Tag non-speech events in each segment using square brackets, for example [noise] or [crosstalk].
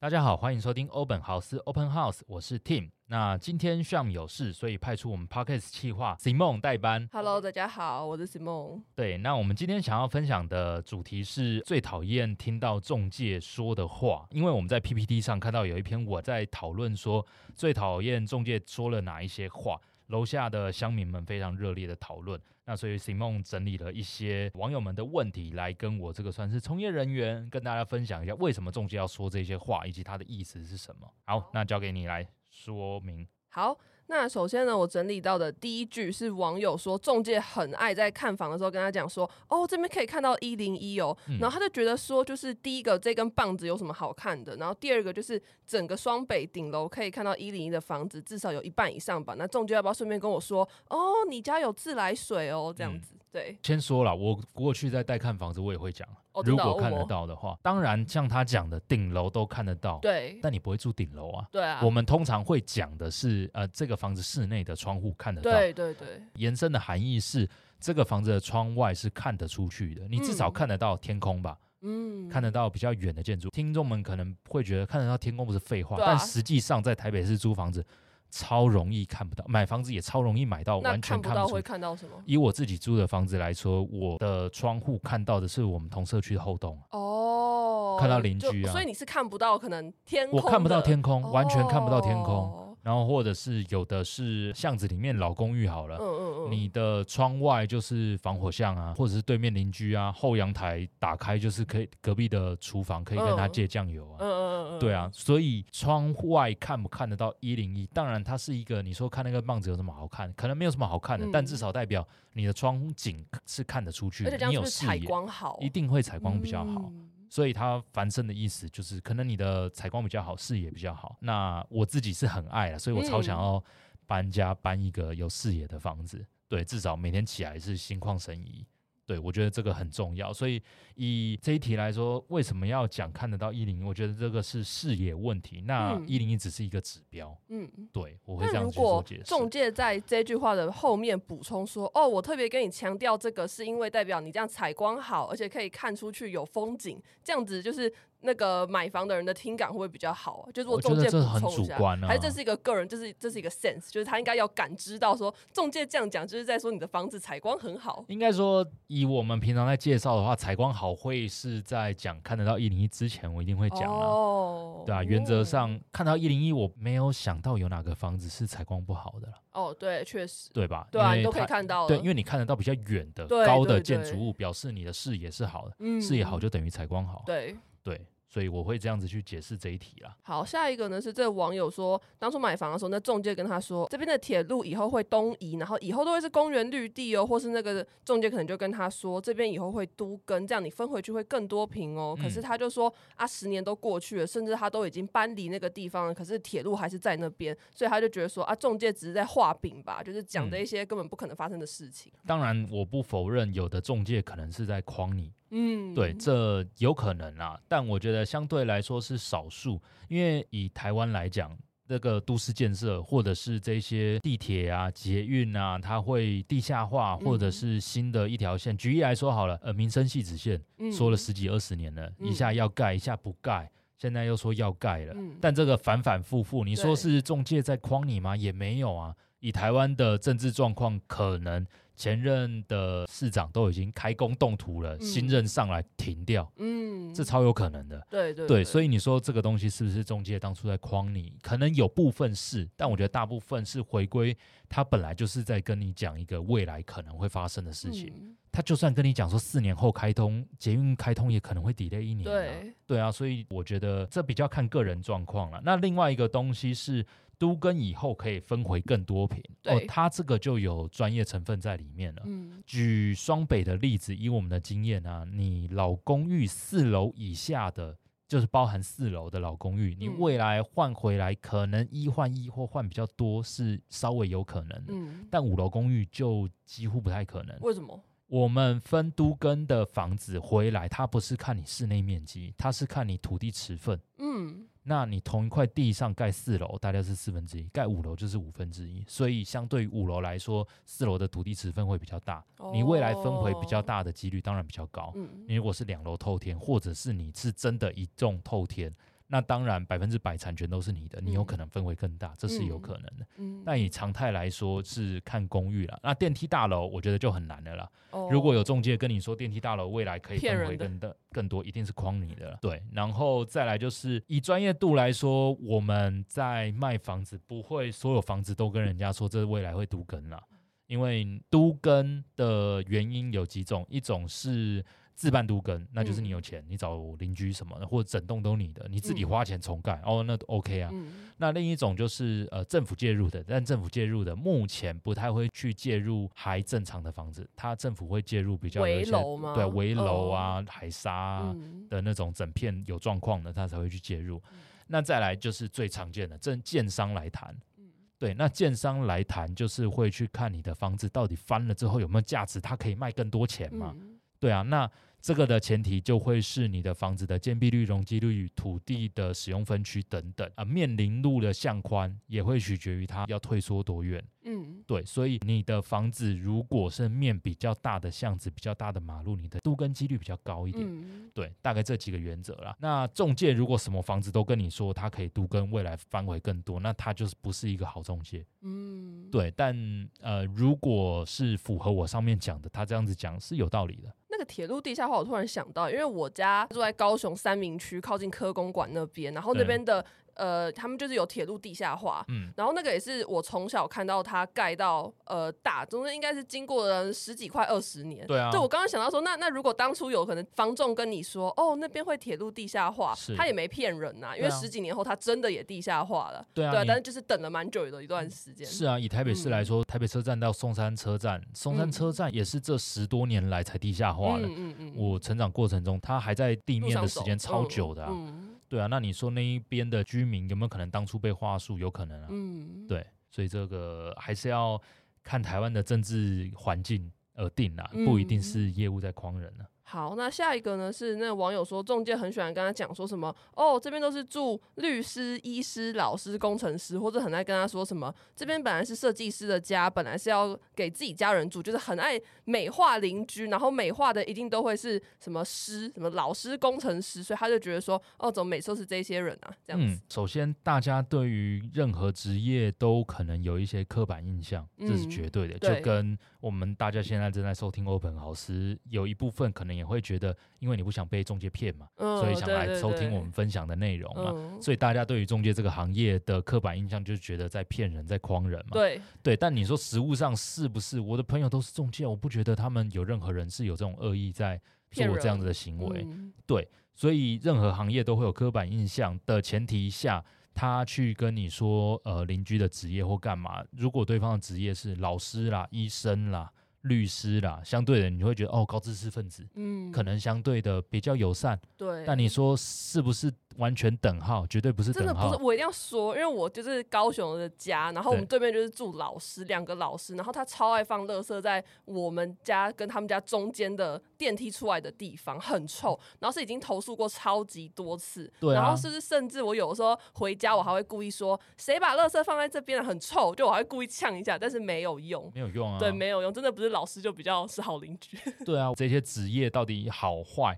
大家好，欢迎收听欧本豪斯 Open House，我是 Tim。那今天 Sham 有事，所以派出我们 Podcast 企划 Simone 代班。Hello，大家好，我是 Simone。对，那我们今天想要分享的主题是最讨厌听到中介说的话，因为我们在 PPT 上看到有一篇我在讨论说最讨厌中介说了哪一些话。楼下的乡民们非常热烈的讨论，那所以 Simon 整理了一些网友们的问题，来跟我这个算是从业人员跟大家分享一下，为什么中介要说这些话，以及他的意思是什么。好，那交给你来说明。好。那首先呢，我整理到的第一句是网友说，中介很爱在看房的时候跟他讲说，哦，这边可以看到一零一哦，嗯、然后他就觉得说，就是第一个这根棒子有什么好看的，然后第二个就是整个双北顶楼可以看到一零一的房子至少有一半以上吧，那中介要不要顺便跟我说，哦，你家有自来水哦，这样子，嗯、对，先说了，我过去在带看房子，我也会讲。如果看得到的话，当然像他讲的，顶楼都看得到。对，但你不会住顶楼啊。对啊。我们通常会讲的是，呃，这个房子室内的窗户看得到。对对对。延伸的含义是，这个房子的窗外是看得出去的，你至少看得到天空吧？嗯。看得到比较远的建筑。听众们可能会觉得看得到天空不是废话，但实际上在台北市租房子。超容易看不到，买房子也超容易买到，完全看不到会看到什么。以我自己租的房子来说，我的窗户看到的是我们同社区的后栋哦，看到邻居啊，所以你是看不到可能天空，我看不到天空，完全看不到天空。然后或者是有的是巷子里面老公寓好了，嗯嗯嗯，你的窗外就是防火巷啊，或者是对面邻居啊，后阳台打开就是可以隔壁的厨房可以跟他借酱油啊，嗯嗯嗯，对啊，所以窗外看不看得到一零一？当然它是一个，你说看那个棒子有什么好看？可能没有什么好看的，但至少代表你的窗景是看得出去的，你有视野，采光好，一定会采光比较好。所以它繁盛的意思就是，可能你的采光比较好，视野比较好。那我自己是很爱了，所以我超想要搬家搬一个有视野的房子。对，至少每天起来是心旷神怡。对，我觉得这个很重要，所以以这一题来说，为什么要讲看得到一零一？我觉得这个是视野问题。那一零一只是一个指标。嗯，对，我会这样去做解释。中介在这句话的后面补充说：“哦，我特别跟你强调这个，是因为代表你这样采光好，而且可以看出去有风景，这样子就是。”那个买房的人的听感会不会比较好啊？就是我中介补充一下，很主观啊，还是这是一个个人，就是这是一个 sense，就是他应该要感知到说，中介这样讲就是在说你的房子采光很好。应该说，以我们平常在介绍的话，采光好会是在讲看得到一零一之前，我一定会讲啊。哦，对啊，原则上、嗯、看到一零一，我没有想到有哪个房子是采光不好的了。哦，对，确实，对吧？对啊，你都可以看到。对，因为你看得到比较远的高的建筑物，表示你的视野是好的。嗯，视野好就等于采光好。对对。所以我会这样子去解释这一题啦。好，下一个呢是这个网友说，当初买房的时候，那中介跟他说，这边的铁路以后会东移，然后以后都会是公园绿地哦，或是那个中介可能就跟他说，这边以后会都跟，这样你分回去会更多坪哦。可是他就说啊，十年都过去了，甚至他都已经搬离那个地方了，可是铁路还是在那边，所以他就觉得说啊，中介只是在画饼吧，就是讲的一些根本不可能发生的事情。嗯，当然，我不否认有的中介可能是在诓你。嗯，对，这有可能啊，但我觉得相对来说是少数，因为以台湾来讲，这个都市建设或者是这些地铁啊、捷运啊，它会地下化，或者是新的一条线。嗯、举例来说好了，呃，民生系子线、嗯、说了十几二十年了，一下要盖，一下不盖，现在又说要盖了，嗯、但这个反反复复，你说是中介在诓你吗？也没有啊，以台湾的政治状况，可能。前任的市长都已经开工动土了，嗯、新任上来停掉，嗯，这超有可能的。对对对，对，所以你说这个东西是不是中介当初在框你？可能有部分是，但我觉得大部分是回归他本来就是在跟你讲一个未来可能会发生的事情。嗯、他就算跟你讲说四年后开通捷运开通，也可能会 delay 一年。对对啊，所以我觉得这比较看个人状况了。那另外一个东西是。都跟以后可以分回更多坪，对哦，它这个就有专业成分在里面了。嗯，举双北的例子，以我们的经验啊，你老公寓四楼以下的，就是包含四楼的老公寓，你未来换回来可能一换一或换比较多是稍微有可能的，嗯，但五楼公寓就几乎不太可能。为什么？我们分都更的房子回来，它不是看你室内面积，它是看你土地持分。嗯，那你同一块地上盖四楼，大概是四分之一；盖五楼就是五分之一。所以相对于五楼来说，四楼的土地持分会比较大，哦、你未来分回比较大的几率当然比较高。嗯，你如果是两楼透天，或者是你是真的一栋透天。那当然，百分之百产权都是你的，你有可能分回更大，嗯、这是有可能的。嗯，但以常态来说是看公寓了。那电梯大楼，我觉得就很难的了啦。哦、如果有中介跟你说电梯大楼未来可以分回更大更多，一定是诓你的了。对，然后再来就是以专业度来说，我们在卖房子不会所有房子都跟人家说这未来会都更了，因为都更的原因有几种，一种是。自办都更，那就是你有钱，嗯、你找邻居什么的，或者整栋都你的，你自己花钱重盖，嗯、哦，那都 OK 啊。嗯、那另一种就是呃政府介入的，但政府介入的目前不太会去介入还正常的房子，它政府会介入比较危楼吗？对，危楼啊、哦、海沙、啊、的那种整片有状况的，它才会去介入。嗯、那再来就是最常见的，正建商来谈，嗯、对，那建商来谈就是会去看你的房子到底翻了之后有没有价值，它可以卖更多钱嘛？嗯、对啊，那。这个的前提就会是你的房子的建蔽率、容积率、土地的使用分区等等啊，面临路的向宽也会取决于它要退缩多远。嗯，对，所以你的房子如果是面比较大的巷子、比较大的马路，你的度跟几率比较高一点。嗯，对，大概这几个原则啦。那中介如果什么房子都跟你说它可以度跟，未来翻回更多，那它就是不是一个好中介。嗯，对，但呃，如果是符合我上面讲的，他这样子讲是有道理的。那个铁路地下化，我突然想到，因为我家住在高雄三明区，靠近科公馆那边，然后那边的。呃，他们就是有铁路地下化，嗯，然后那个也是我从小看到它盖到呃大，中间应该是经过了十几快二十年，对啊。就我刚刚想到说，那那如果当初有可能房仲跟你说，哦，那边会铁路地下化，是他也没骗人呐、啊，因为十几年后他真的也地下化了，对啊，对啊，但是就是等了蛮久的一段时间。是啊，以台北市来说，嗯、台北车站到松山车站，松山车站也是这十多年来才地下化的。嗯嗯嗯。我成长过程中，它还在地面的时间超久的、啊。嗯。嗯对啊，那你说那一边的居民有没有可能当初被话术？有可能啊。嗯，对，所以这个还是要看台湾的政治环境而定啦，不一定是业务在诓人呢、啊。好，那下一个呢？是那个网友说，中介很喜欢跟他讲说什么哦，这边都是住律师、医师、老师、工程师，或者很爱跟他说什么，这边本来是设计师的家，本来是要给自己家人住，就是很爱美化邻居，然后美化的一定都会是什么师、什么老师、工程师，所以他就觉得说，哦，怎么每次都是这些人啊？这样子。嗯，首先，大家对于任何职业都可能有一些刻板印象，这是绝对的，嗯、就跟我们大家现在正在收听 Open 老师，有一部分可能。也会觉得，因为你不想被中介骗嘛，嗯、所以想来收听我们分享的内容嘛。嗯、所以大家对于中介这个行业的刻板印象，就是觉得在骗人，在诓人嘛。对对，但你说实物上是不是？我的朋友都是中介，我不觉得他们有任何人是有这种恶意在做这样子的行为。嗯、对，所以任何行业都会有刻板印象的前提下，他去跟你说，呃，邻居的职业或干嘛？如果对方的职业是老师啦、医生啦。律师啦，相对的你会觉得哦，高知识分子，嗯，可能相对的比较友善，对。但你说是不是？完全等号，绝对不是等号。真的不是，我一定要说，因为我就是高雄的家，然后我们对面就是住老师，两个老师，然后他超爱放垃圾在我们家跟他们家中间的电梯出来的地方，很臭，然后是已经投诉过超级多次。对啊。然后是不是甚至我有的时候回家，我还会故意说，谁把垃圾放在这边很臭，就我还会故意呛一下，但是没有用，没有用啊。对，没有用，真的不是老师就比较是好邻居。[laughs] 对啊，这些职业到底好坏？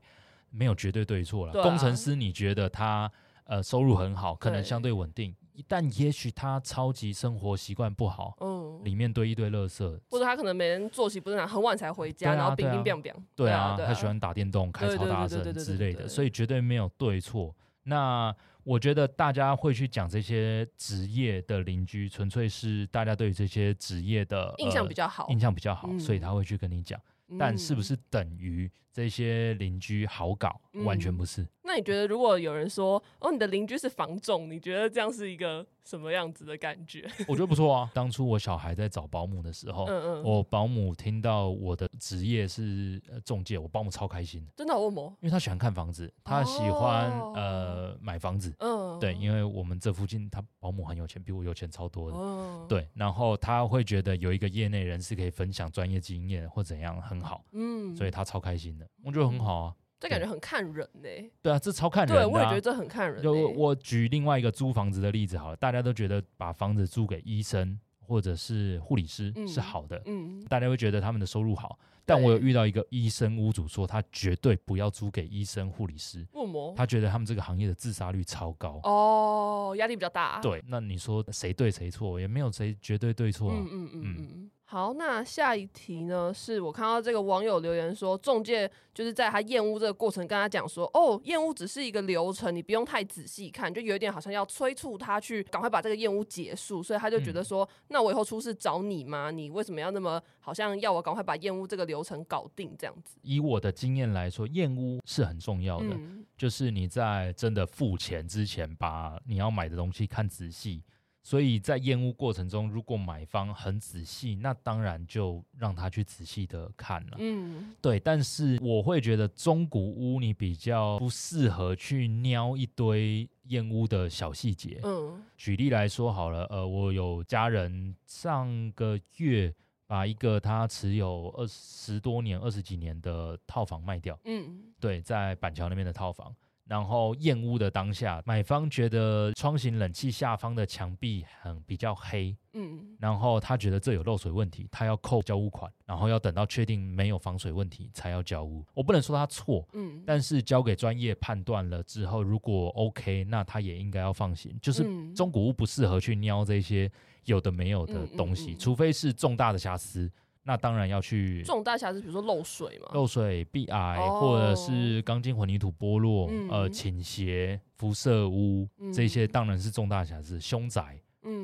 没有绝对对错了。啊、工程师，你觉得他呃收入很好，可能相对稳定，但也许他超级生活习惯不好，嗯，里面堆一堆垃圾，或者他可能每天作息不正常，很晚才回家，啊、然后乒乒乓乓，对啊，他喜欢打电动、开超大声之类的，所以绝对没有对错。那我觉得大家会去讲这些职业的邻居，纯粹是大家对于这些职业的印象比较好，印象比较好，所以他会去跟你讲。但是不是等于这些邻居好搞？嗯、完全不是。那你觉得如果有人说哦，你的邻居是房仲，你觉得这样是一个什么样子的感觉？[laughs] 我觉得不错啊。当初我小孩在找保姆的时候，嗯嗯，我保姆听到我的职业是中介，我保姆超开心。真的？为什么？因为他喜欢看房子，他喜欢、哦、呃买房子。嗯，对，因为我们这附近他保姆很有钱，比我有钱超多的。嗯，对，然后他会觉得有一个业内人士可以分享专业经验或怎样很好。嗯，所以他超开心的，我觉得很好啊。这感觉很看人呢、欸。对啊，这超看人、啊。对，我也觉得这很看人、欸。就我举另外一个租房子的例子好了，大家都觉得把房子租给医生或者是护理师是好的，嗯，大家会觉得他们的收入好。但我有遇到一个医生屋主说，他绝对不要租给医生护理师？他觉得他们这个行业的自杀率超高。哦，压力比较大。对，那你说谁对谁错？也没有谁绝对对错啊。嗯嗯嗯嗯。好，那下一题呢？是我看到这个网友留言说，中介就是在他验屋这个过程跟他讲说，哦，验屋只是一个流程，你不用太仔细看，就有一点好像要催促他去赶快把这个验屋结束，所以他就觉得说，嗯、那我以后出事找你吗？你为什么要那么好像要我赶快把验屋这个流程搞定这样子？以我的经验来说，验屋是很重要的，嗯、就是你在真的付钱之前，把你要买的东西看仔细。所以在验屋过程中，如果买方很仔细，那当然就让他去仔细的看了。嗯，对。但是我会觉得中古屋你比较不适合去瞄一堆验屋的小细节。嗯，举例来说好了，呃，我有家人上个月把一个他持有二十多年、二十几年的套房卖掉。嗯，对，在板桥那边的套房。然后验屋的当下，买方觉得窗型冷气下方的墙壁很比较黑，嗯，然后他觉得这有漏水问题，他要扣交屋款，然后要等到确定没有防水问题才要交屋。我不能说他错，嗯，但是交给专业判断了之后，如果 OK，那他也应该要放心。就是中古屋不适合去瞄这些有的没有的东西，除非是重大的瑕疵。那当然要去重大瑕疵，比如说漏水嘛，漏水、壁癌，或者是钢筋混凝土剥落、嗯、呃倾斜、辐射污，嗯、这些当然是重大瑕疵，凶宅。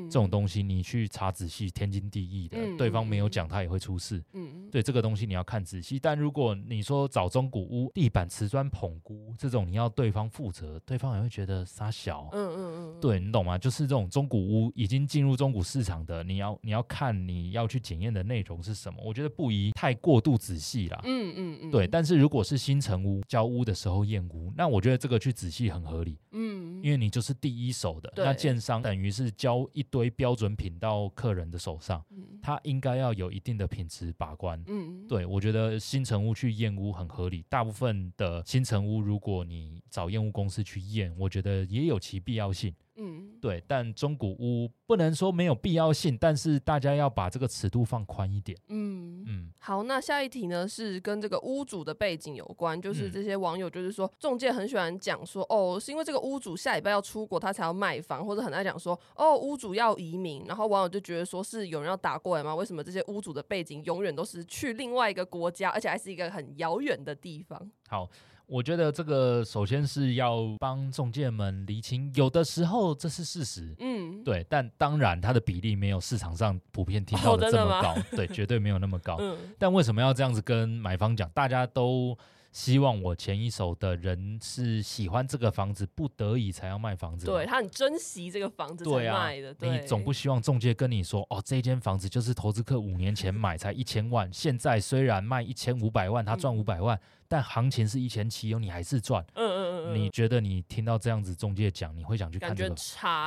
嗯，这种东西你去查仔细，天经地义的。嗯、对方没有讲，他也会出事。嗯，对这个东西你要看仔细。但如果你说找中古屋，地板瓷砖捧估这种，你要对方负责，对方也会觉得傻小。嗯嗯嗯，对你懂吗？就是这种中古屋已经进入中古市场的，你要你要看你要去检验的内容是什么。我觉得不宜太过度仔细啦。嗯嗯嗯，对。但是如果是新城屋交屋的时候验屋，那我觉得这个去仔细很合理。嗯，因为你就是第一手的，那建商等于是交。一堆标准品到客人的手上，嗯、他应该要有一定的品质把关。嗯，对，我觉得新成屋去验屋很合理。大部分的新成屋，如果你找验屋公司去验，我觉得也有其必要性。嗯，对，但中古屋不能说没有必要性，但是大家要把这个尺度放宽一点。嗯嗯，好，那下一题呢是跟这个屋主的背景有关，就是这些网友就是说，中介很喜欢讲说，哦，是因为这个屋主下礼拜要出国，他才要卖房，或者很爱讲说，哦，屋主要移民，然后网友就觉得说是有人要打过来吗？为什么这些屋主的背景永远都是去另外一个国家，而且还是一个很遥远的地方？好。我觉得这个首先是要帮中介们厘清，有的时候这是事实，嗯，对，但当然它的比例没有市场上普遍听到的这么高，哦、对，绝对没有那么高。嗯、但为什么要这样子跟买方讲？大家都希望我前一手的人是喜欢这个房子，不得已才要卖房子，对，他很珍惜这个房子才卖的。对啊，对，你总不希望中介跟你说，哦，这间房子就是投资客五年前买才一千万，现在虽然卖一千五百万，他赚五百万。嗯但行情是一千七哦，你还是赚。嗯嗯嗯，你觉得你听到这样子中介讲，你会想去看这个？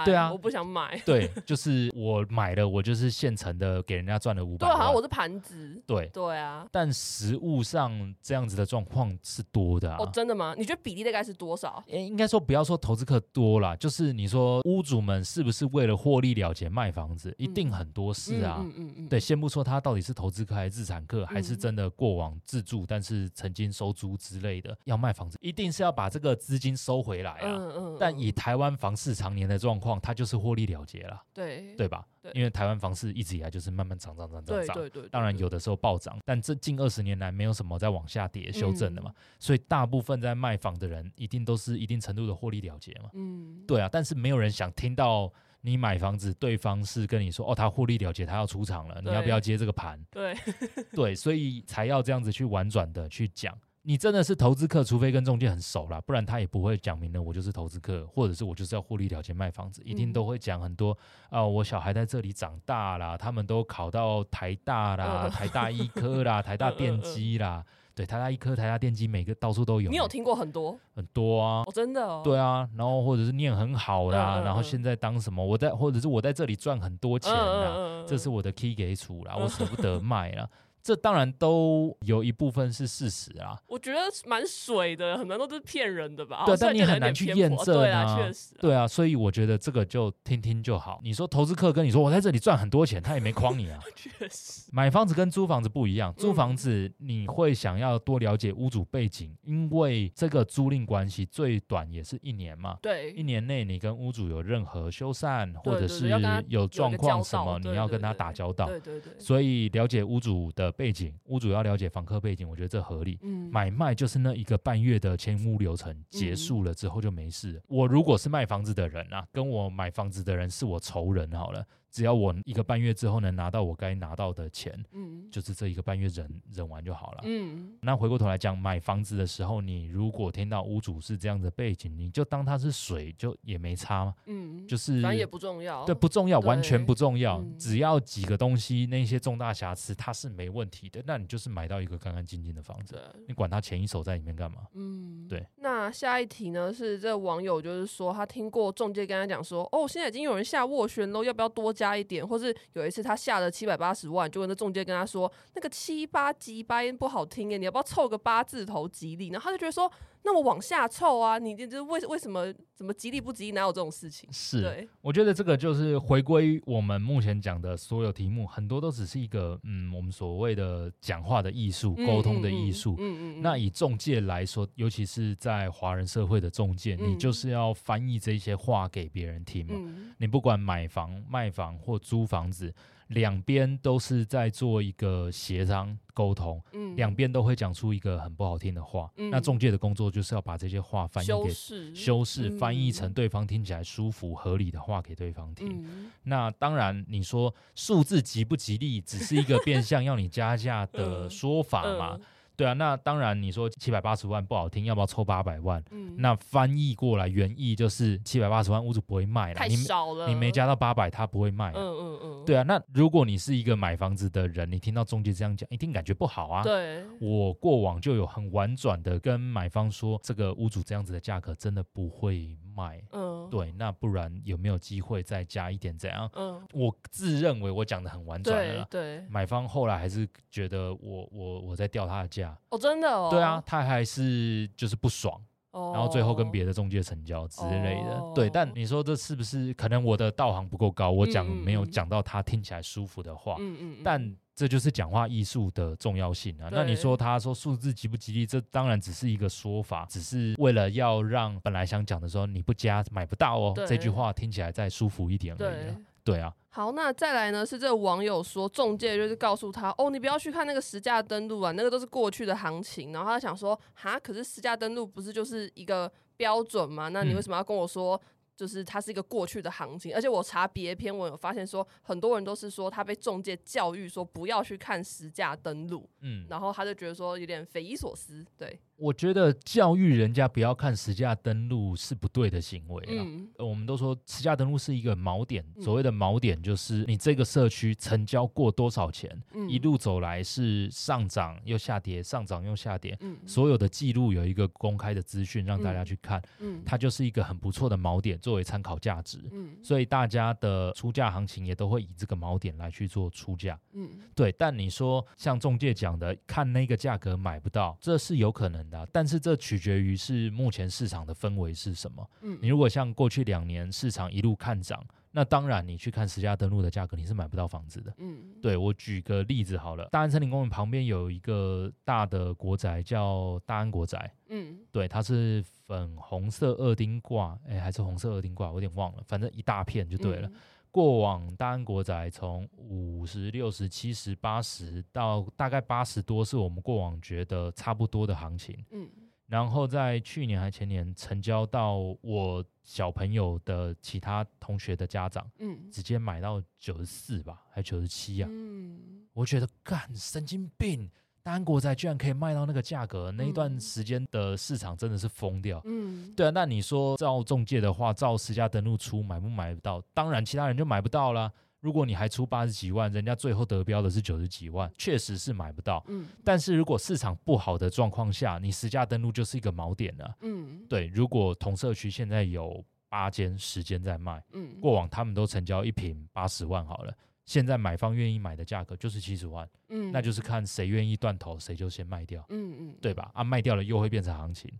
对啊，我不想买。[laughs] 对，就是我买了，我就是现成的，给人家赚了五百万。对，好像我是盘子。对对啊。但实物上这样子的状况是多的啊。哦，真的吗？你觉得比例大概是多少？诶，应该说不要说投资客多啦，就是你说屋主们是不是为了获利了结卖房子？一定很多事啊。嗯嗯嗯，嗯。对，先不说他到底是投资客还是自产客，还是真的过往自住，但是曾经收租之类的。要卖房子，一定是要把这个资金收回来啊！嗯嗯嗯、但以台湾房市常年的状况，它就是获利了结了，对对吧？对，因为台湾房市一直以来就是慢慢涨涨涨涨涨，当然有的时候暴涨，但这近二十年来没有什么在往下跌修正的嘛，嗯、所以大部分在卖房的人一定都是一定程度的获利了结嘛。嗯，对啊，但是没有人想听到你买房子，对方是跟你说哦，他获利了结，他要出场了，你要不要接这个盘？对 [laughs] 对，所以才要这样子去婉转的去讲。你真的是投资客，除非跟中介很熟啦，不然他也不会讲明了我就是投资客，或者是我就是要获利了结卖房子，一定都会讲很多啊、呃，我小孩在这里长大啦，他们都考到台大啦，[laughs] 台大医科啦，台大电机啦。对，台大医科、台大电机，每个到处都有。你有听过很多？很多啊，哦、真的、哦。对啊，然后或者是念很好啦，然后现在当什么？我在，或者是我在这里赚很多钱啦，这是我的 key 给出啦，我舍不得卖啦。这当然都有一部分是事实啊，我觉得蛮水的，很多都是骗人的吧？对，但你很难去验证啊。对啊，确实。对啊，所以我觉得这个就听听就好。你说投资客跟你说我在这里赚很多钱，他也没诓你啊。[laughs] 确实。买房子跟租房子不一样，租房子你会想要多了解屋主背景，因为这个租赁关系最短也是一年嘛。对。一年内你跟屋主有任何修缮或者是有状况什么，你要跟他打交道。对对对。所以了解屋主的背景，屋主要了解房客背景，我觉得这合理。嗯，买卖就是那一个半月的签屋流程结束了之后就没事。我如果是卖房子的人啊，跟我买房子的人是我仇人好了。只要我一个半月之后能拿到我该拿到的钱，嗯，就是这一个半月忍忍完就好了，嗯。那回过头来讲，买房子的时候，你如果听到屋主是这样的背景，你就当它是水，就也没差嘛，嗯，就是反正也不重要，对，不重要，完全不重要，嗯，只要几个东西那些重大瑕疵它是没问题的，那你就是买到一个干干净净的房子，你管他前一手在里面干嘛？嗯，对。那下一题呢？是这个网友就是说他听过中介跟他讲说，哦，现在已经有人下斡旋喽，要不要多？加一点，或是有一次他下了七百八十万，就那中介跟他说，那个七八吉八音不好听耶，你要不要凑个八字头吉利？然后他就觉得说。那我往下凑啊！你这这为为什么怎么吉利不吉利？哪有这种事情？是，我觉得这个就是回归我们目前讲的所有题目，很多都只是一个嗯，我们所谓的讲话的艺术、沟通的艺术。嗯嗯。那以中介来说，尤其是在华人社会的中介，嗯，你就是要翻译这些话给别人听嘛。嗯。你不管买房、卖房或租房子。两边都是在做一个协商沟通，嗯，两边都会讲出一个很不好听的话，嗯，那中介的工作就是要把这些话翻译给修饰，翻译成对方听起来舒服合理的话给对方听。嗯，那当然，你说数字吉不吉利，只是一个变相 [laughs] 要你加价的说法嘛。对啊，那当然你说七百八十万不好听，要不要抽八百万？嗯，那翻译过来原意就是七百八十万屋主不会卖了，太少了，你，你没加到八百，他不会卖。嗯嗯嗯，对啊，那如果你是一个买房子的人，你听到中介这样讲，一定感觉不好啊。对，我过往就有很婉转的跟买方说，这个屋主这样子的价格真的不会卖。嗯，对，那不然有没有机会再加一点？怎样？嗯，我自认为我讲的很婉转了。对，买方后来还是觉得我我我在钓他的价。哦，真的哦。对啊，他还是就是不爽，哦、然后最后跟别的中介成交之类的。哦、对，但你说这是不是可能我的道行不够高？我讲没有讲到他听起来舒服的话。嗯嗯，嗯。但这就是讲话艺术的重要性啊。那你说他说数字吉不吉利？这当然只是一个说法，只是为了要让本来想讲的时候你不加买不到哦。这句话听起来再舒服一点而已。对啊。好，那再来呢？是这个网友说，中介就是告诉他，哦，你不要去看那个实价登录啊，那个都是过去的行情。然后他想说，哈，可是实价登录不是就是一个标准吗？那你为什么要跟我说？嗯就是它是一个过去的行情，而且我查别篇文有发现说，很多人都是说他被中介教育说不要去看实价登录，嗯，然后他就觉得说有点匪夷所思。对，我觉得教育人家不要看实价登录是不对的行为啊。嗯，我们都说实价登录是一个锚点，所谓的锚点就是你这个社区成交过多少钱，嗯，一路走来是上涨又下跌，上涨又下跌，嗯，所有的记录有一个公开的资讯让大家去看，嗯，它就是一个很不错的锚点。作为参考价值，嗯，所以大家的出价行情也都会以这个锚点来去做出价，嗯，对。但你说像中介讲的，看那个价格买不到，这是有可能的，但是这取决于是目前市场的氛围是什么。嗯，你如果像过去两年市场一路看涨。那当然，你去看实价登录的价格，你是买不到房子的。嗯，对，我举个例子好了，大安森林公园旁边有一个大的国宅，叫大安国宅。嗯，对，它是粉红色二丁挂，哎，还是红色二丁挂，我有点忘了，反正一大片就对了。嗯，过往大安国宅从五十六十七十八十到大概八十多，是我们过往觉得差不多的行情。嗯。然后在去年还前年成交到我小朋友的其他同学的家长，嗯，直接买到九十四吧，还九十七呀？嗯，我觉得干神经病，单国宅居然可以卖到那个价格，那一段时间的市场真的是疯掉。嗯，对啊，那你说照中介的话，照实价登录出买不买不到？当然，其他人就买不到啦。如果你还出八十几万，人家最后得标的是九十几万，确实是买不到。嗯，但是如果市场不好的状况下，你实价登录就是一个锚点了。嗯，对，如果同社区现在有八间、十间在卖，嗯，过往他们都成交一平八十万好了，现在买方愿意买的价格就是七十万，嗯，那就是看谁愿意断头，谁就先卖掉，嗯嗯，对吧？啊，卖掉了又会变成行情。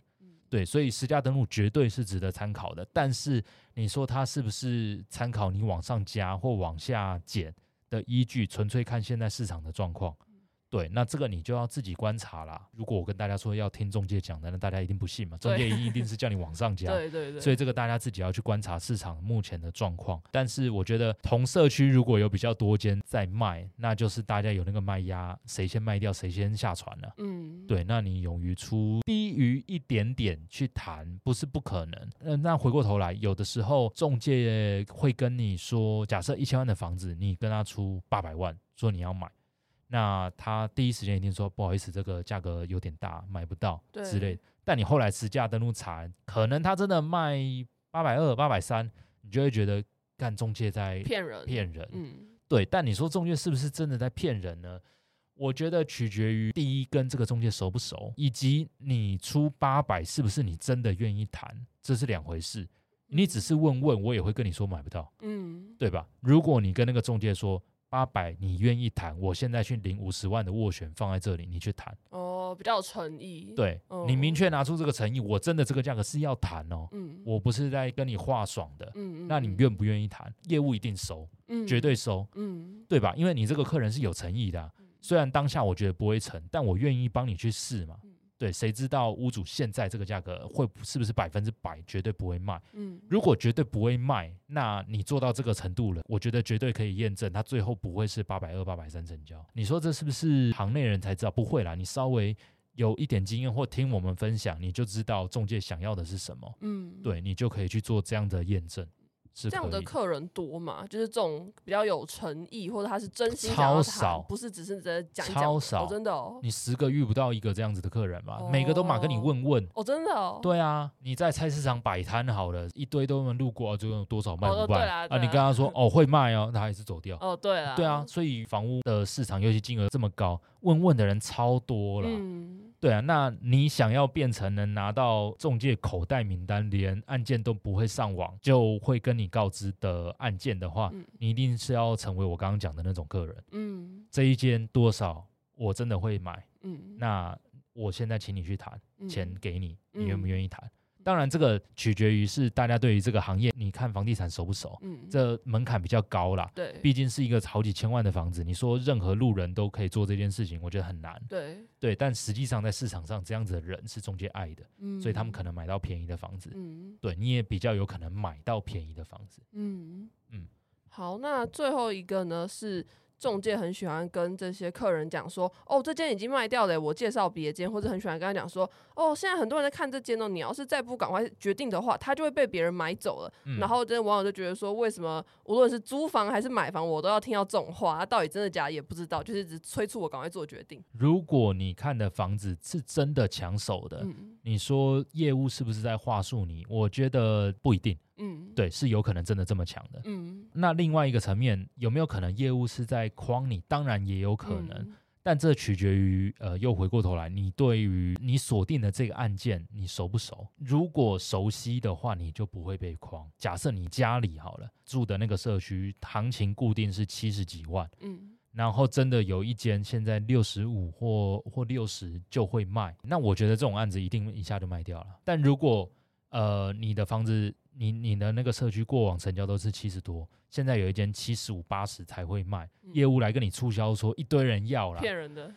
对，所以实价登录绝对是值得参考的，但是你说它是不是参考你往上加或往下减的依据，纯粹看现在市场的状况。对，那这个你就要自己观察啦。如果我跟大家说要听中介讲的，那大家一定不信嘛。中介一定一定是叫你往上加。对对对。所以这个大家自己要去观察市场目前的状况。但是我觉得同社区如果有比较多间在卖，那就是大家有那个卖压，谁先卖掉谁先下船了。嗯，对，那你勇于出低于一点点去谈，不是不可能。呃，那回过头来，有的时候中介会跟你说，假设一千万的房子，你跟他出八百万，说你要买。那他第一时间一定说不好意思，这个价格有点大，买不到之类的。但你后来实价登录查，可能他真的卖八百二、八百三，你就会觉得干中介在骗人，骗人。嗯，对。但你说中介是不是真的在骗人呢？我觉得取决于第一跟这个中介熟不熟，以及你出八百是不是你真的愿意谈，这是两回事。你只是问问，我也会跟你说买不到，嗯，对吧？如果你跟那个中介说。八百，你愿意谈？我现在去领五十万的斡旋放在这里，你去谈。哦，比较有诚意。对、哦、你明确拿出这个诚意，我真的这个价格是要谈哦。嗯，我不是在跟你话爽的。嗯，那你愿不愿意谈？业务一定收，嗯，绝对收，嗯，对吧？因为你这个客人是有诚意的、啊，虽然当下我觉得不会成，但我愿意帮你去试嘛。对，谁知道屋主现在这个价格会是不是百分之百绝对不会卖？嗯，如果绝对不会卖，那你做到这个程度了，我觉得绝对可以验证，它最后不会是八百二、八百三成交。你说这是不是行内人才知道？不会啦，你稍微有一点经验或听我们分享，你就知道中介想要的是什么。嗯，对，你就可以去做这样的验证。这样的客人多吗？就是这种比较有诚意，或者他是真心超少，不是只是在讲讲，超少，哦、真的哦。你十个遇不到一个这样子的客人嘛？哦、每个都马跟你问问哦，真的哦。对啊，你在菜市场摆摊好了，一堆都能路过，就有多少卖不卖、啊？你跟他说 [laughs] 哦会卖哦，他还是走掉。哦，对啊，对啊，所以房屋的市场尤其金额这么高，问问的人超多了。嗯对啊，那你想要变成能拿到中介口袋名单，连案件都不会上网，就会跟你告知的案件的话，嗯、你一定是要成为我刚刚讲的那种客人。嗯，这一间多少，我真的会买。嗯，那我现在请你去谈，钱给你，你愿不愿意谈？嗯当然，这个取决于是大家对于这个行业，你看房地产熟不熟？嗯，这门槛比较高啦。对，毕竟是一个好几千万的房子，你说任何路人都可以做这件事情，我觉得很难。对，对，但实际上在市场上，这样子的人是中介爱的，嗯，所以他们可能买到便宜的房子。嗯，对，你也比较有可能买到便宜的房子。嗯嗯，好，那最后一个呢是。仲介很喜欢跟这些客人讲说，哦，这间已经卖掉了，我介绍别间，或者很喜欢跟他讲说，哦，现在很多人在看这间哦，你要是再不赶快决定的话，他就会被别人买走了。嗯、然后这些网友就觉得说，为什么无论是租房还是买房，我都要听到这种话？他到底真的假的也不知道，就是只催促我赶快做决定。如果你看的房子是真的抢手的，嗯、你说业务是不是在话术你？我觉得不一定。嗯，对，是有可能真的这么强的。嗯，那另外一个层面，有没有可能业务是在框你？当然也有可能，嗯、但这取决于呃，又回过头来，你对于你锁定的这个案件，你熟不熟？如果熟悉的话，你就不会被框。假设你家里好了，住的那个社区行情固定是七十几万，嗯，然后真的有一间现在六十五或或六十就会卖，那我觉得这种案子一定一下就卖掉了。但如果呃，你的房子，你你的那个社区过往成交都是七十多，现在有一间七十五八十才会卖，嗯、业务来跟你促销说一堆人要了，骗人的，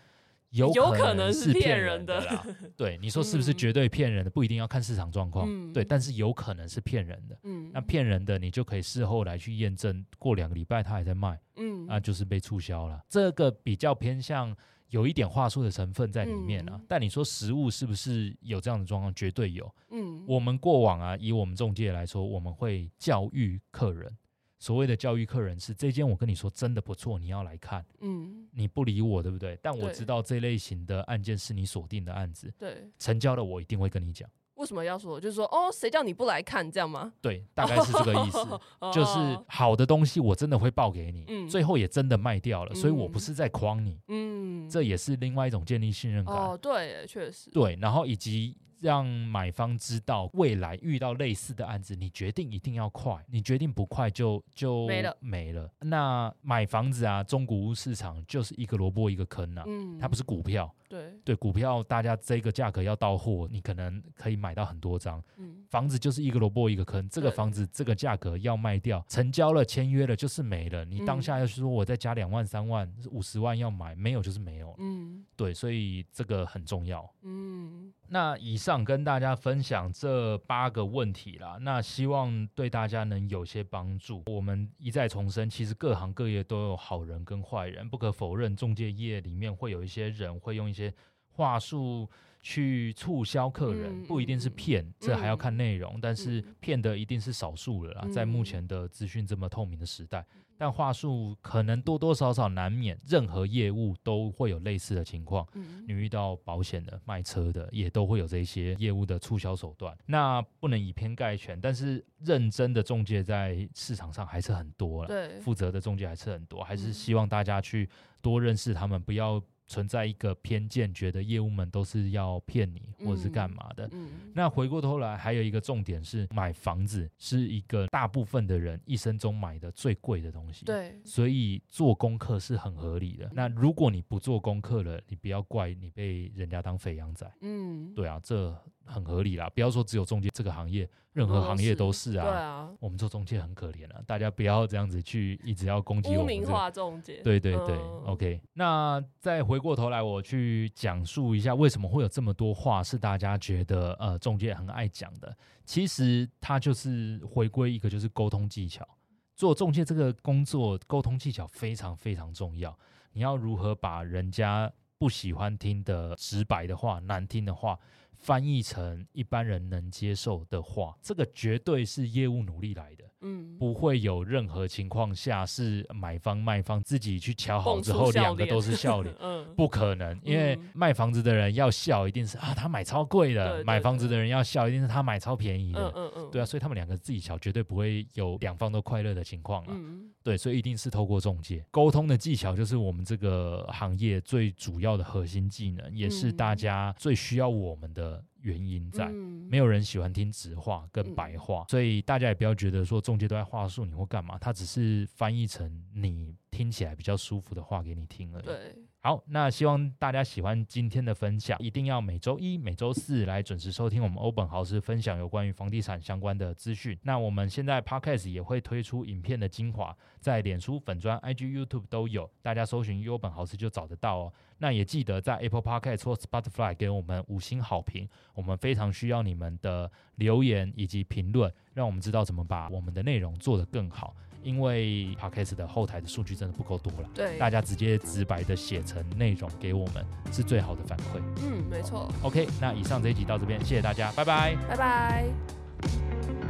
有可能是骗人的啦。[laughs] 对，你说是不是绝对骗人的？不一定要看市场状况，嗯、对，但是有可能是骗人的。嗯，那骗人的你就可以事后来去验证，过两个礼拜他还在卖，嗯，那就是被促销了。这个比较偏向。有一点话术的成分在里面啊，嗯、但你说实物是不是有这样的状况？绝对有。嗯，我们过往啊，以我们中介来说，我们会教育客人，所谓的教育客人是这间我跟你说真的不错，你要来看。嗯，你不理我，对不对？但我知道这类型的案件是你锁定的案子。对，成交了我一定会跟你讲。为什么要说？就是说，哦，谁叫你不来看这样吗？对，大概是这个意思。[laughs] 就是好的东西我真的会报给你，嗯，最后也真的卖掉了，嗯，所以我不是在诓你。嗯，这也是另外一种建立信任感。哦，对，确实。对，然后以及。让买方知道未来遇到类似的案子，你决定一定要快，你决定不快就就没了没了。那买房子啊，中古屋市场就是一个萝卜一个坑啊，嗯，它不是股票。对对，股票大家这个价格要到货，你可能可以买到很多张。嗯，房子就是一个萝卜一个坑，这个房子这个价格要卖掉，成交了签约了就是没了。你当下要是说我再加两万三万五十万要买，没有就是没有。嗯，对，所以这个很重要。嗯，那以上跟大家分享这八个问题啦，那希望对大家能有些帮助。我们一再重申，其实各行各业都有好人跟坏人，不可否认，中介业里面会有一些人会用一些。话术去促销客人，不一定是骗，嗯、这还要看内容。嗯、但是骗的一定是少数了啦，嗯、在目前的资讯这么透明的时代，嗯、但话术可能多多少少难免，任何业务都会有类似的情况。嗯、你遇到保险的、卖车的，也都会有这些业务的促销手段。那不能以偏概全，但是认真的中介在市场上还是很多了，对，负责的中介还是很多，还是希望大家去多认识他们，不要。存在一个偏见，觉得业务们都是要骗你或者是干嘛的。嗯嗯、那回过头来，还有一个重点是，买房子是一个大部分的人一生中买的最贵的东西。对，所以做功课是很合理的。那如果你不做功课了，你不要怪你被人家当肥羊仔。嗯，对啊，这。很合理啦，不要说只有中介这个行业，任何行业都是啊。对啊，我们做中介很可怜啊，大家不要这样子去一直要攻击我们、这个。污名化中介。对对对、嗯、，OK。那再回过头来，我去讲述一下为什么会有这么多话是大家觉得呃中介很爱讲的。其实它就是回归一个就是沟通技巧。做中介这个工作，沟通技巧非常非常重要。你要如何把人家不喜欢听的直白的话、难听的话，翻译成一般人能接受的话，这个绝对是业务努力来的。嗯，不会有任何情况下是买方卖方自己去瞧好之后两个都是笑脸。[laughs] 嗯，不可能，因为卖房子的人要笑，一定是啊他买超贵的；买房子的人要笑，一定是他买超便宜的。嗯嗯，对啊，所以他们两个自己瞧，绝对不会有两方都快乐的情况了。嗯，对，所以一定是透过中介沟通的技巧，就是我们这个行业最主要的核心技能，也是大家最需要我们的。原因在，没有人喜欢听直话跟白话，所以大家也不要觉得说中介都在话术你或干嘛，他只是翻译成你听起来比较舒服的话给你听而已。对。好，那希望大家喜欢今天的分享，一定要每周一、每周四来准时收听我们欧本豪斯分享有关于房地产相关的资讯。那我们现在 Podcast 也会推出影片的精华，在脸书粉专、IG、YouTube 都有，大家搜寻优本豪斯就找得到哦。那也记得在 Apple Podcast 或 Spotify 给我们五星好评，我们非常需要你们的留言以及评论，让我们知道怎么把我们的内容做得更好。因为 Podcast 的后台的数据真的不够多了，对，大家直接直白的写成内容给我们是最好的反馈。嗯，没错。OK，那以上这一集到这边，谢谢大家，拜拜，拜拜。